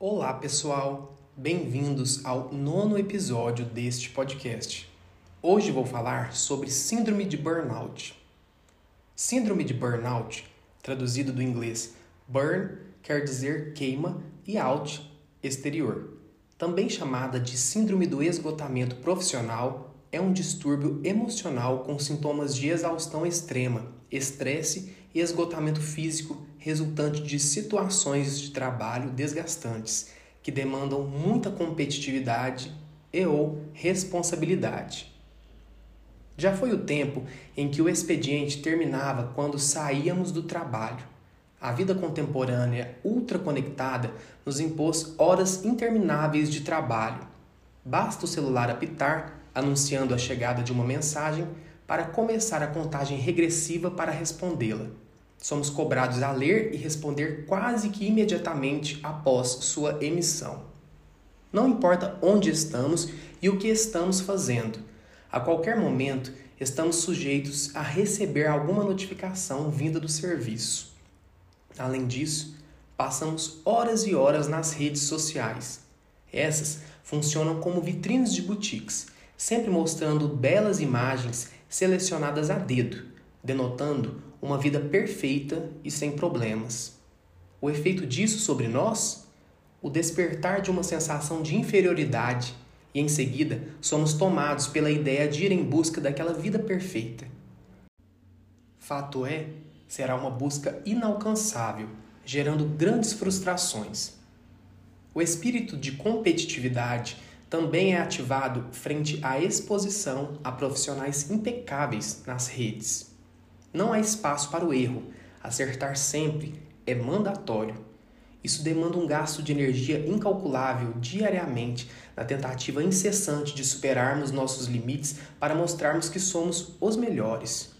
Olá, pessoal! Bem-vindos ao nono episódio deste podcast. Hoje vou falar sobre Síndrome de Burnout. Síndrome de Burnout, traduzido do inglês burn, quer dizer queima, e out, exterior. Também chamada de Síndrome do Esgotamento Profissional, é um distúrbio emocional com sintomas de exaustão extrema, estresse e esgotamento físico resultante de situações de trabalho desgastantes que demandam muita competitividade e ou responsabilidade. Já foi o tempo em que o expediente terminava quando saíamos do trabalho. A vida contemporânea ultraconectada nos impôs horas intermináveis de trabalho. Basta o celular apitar, anunciando a chegada de uma mensagem, para começar a contagem regressiva para respondê-la. Somos cobrados a ler e responder quase que imediatamente após sua emissão. Não importa onde estamos e o que estamos fazendo, a qualquer momento estamos sujeitos a receber alguma notificação vinda do serviço. Além disso, passamos horas e horas nas redes sociais. Essas funcionam como vitrines de boutiques, sempre mostrando belas imagens selecionadas a dedo, denotando uma vida perfeita e sem problemas. O efeito disso sobre nós? O despertar de uma sensação de inferioridade e em seguida somos tomados pela ideia de ir em busca daquela vida perfeita. Fato é, será uma busca inalcançável, gerando grandes frustrações. O espírito de competitividade também é ativado frente à exposição a profissionais impecáveis nas redes. Não há espaço para o erro. Acertar sempre é mandatório. Isso demanda um gasto de energia incalculável diariamente na tentativa incessante de superarmos nossos limites para mostrarmos que somos os melhores.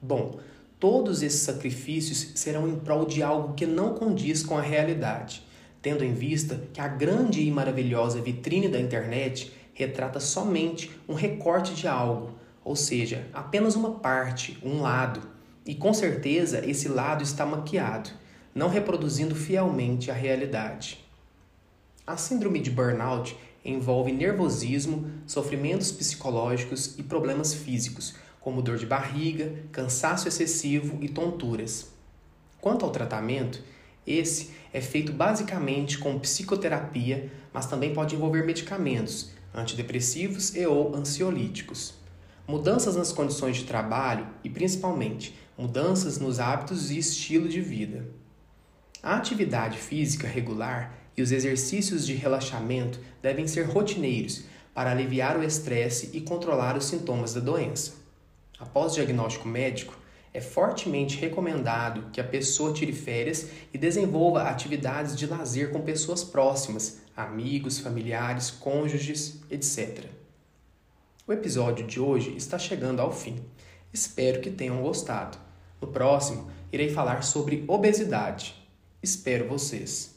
Bom, todos esses sacrifícios serão em prol de algo que não condiz com a realidade, tendo em vista que a grande e maravilhosa vitrine da internet retrata somente um recorte de algo, ou seja, apenas uma parte, um lado, e com certeza esse lado está maquiado, não reproduzindo fielmente a realidade. A síndrome de burnout envolve nervosismo, sofrimentos psicológicos e problemas físicos, como dor de barriga, cansaço excessivo e tonturas. Quanto ao tratamento, esse é feito basicamente com psicoterapia, mas também pode envolver medicamentos, antidepressivos e ou ansiolíticos mudanças nas condições de trabalho e, principalmente, mudanças nos hábitos e estilo de vida. A atividade física regular e os exercícios de relaxamento devem ser rotineiros para aliviar o estresse e controlar os sintomas da doença. Após diagnóstico médico, é fortemente recomendado que a pessoa tire férias e desenvolva atividades de lazer com pessoas próximas, amigos, familiares, cônjuges, etc. O episódio de hoje está chegando ao fim. Espero que tenham gostado. No próximo, irei falar sobre obesidade. Espero vocês.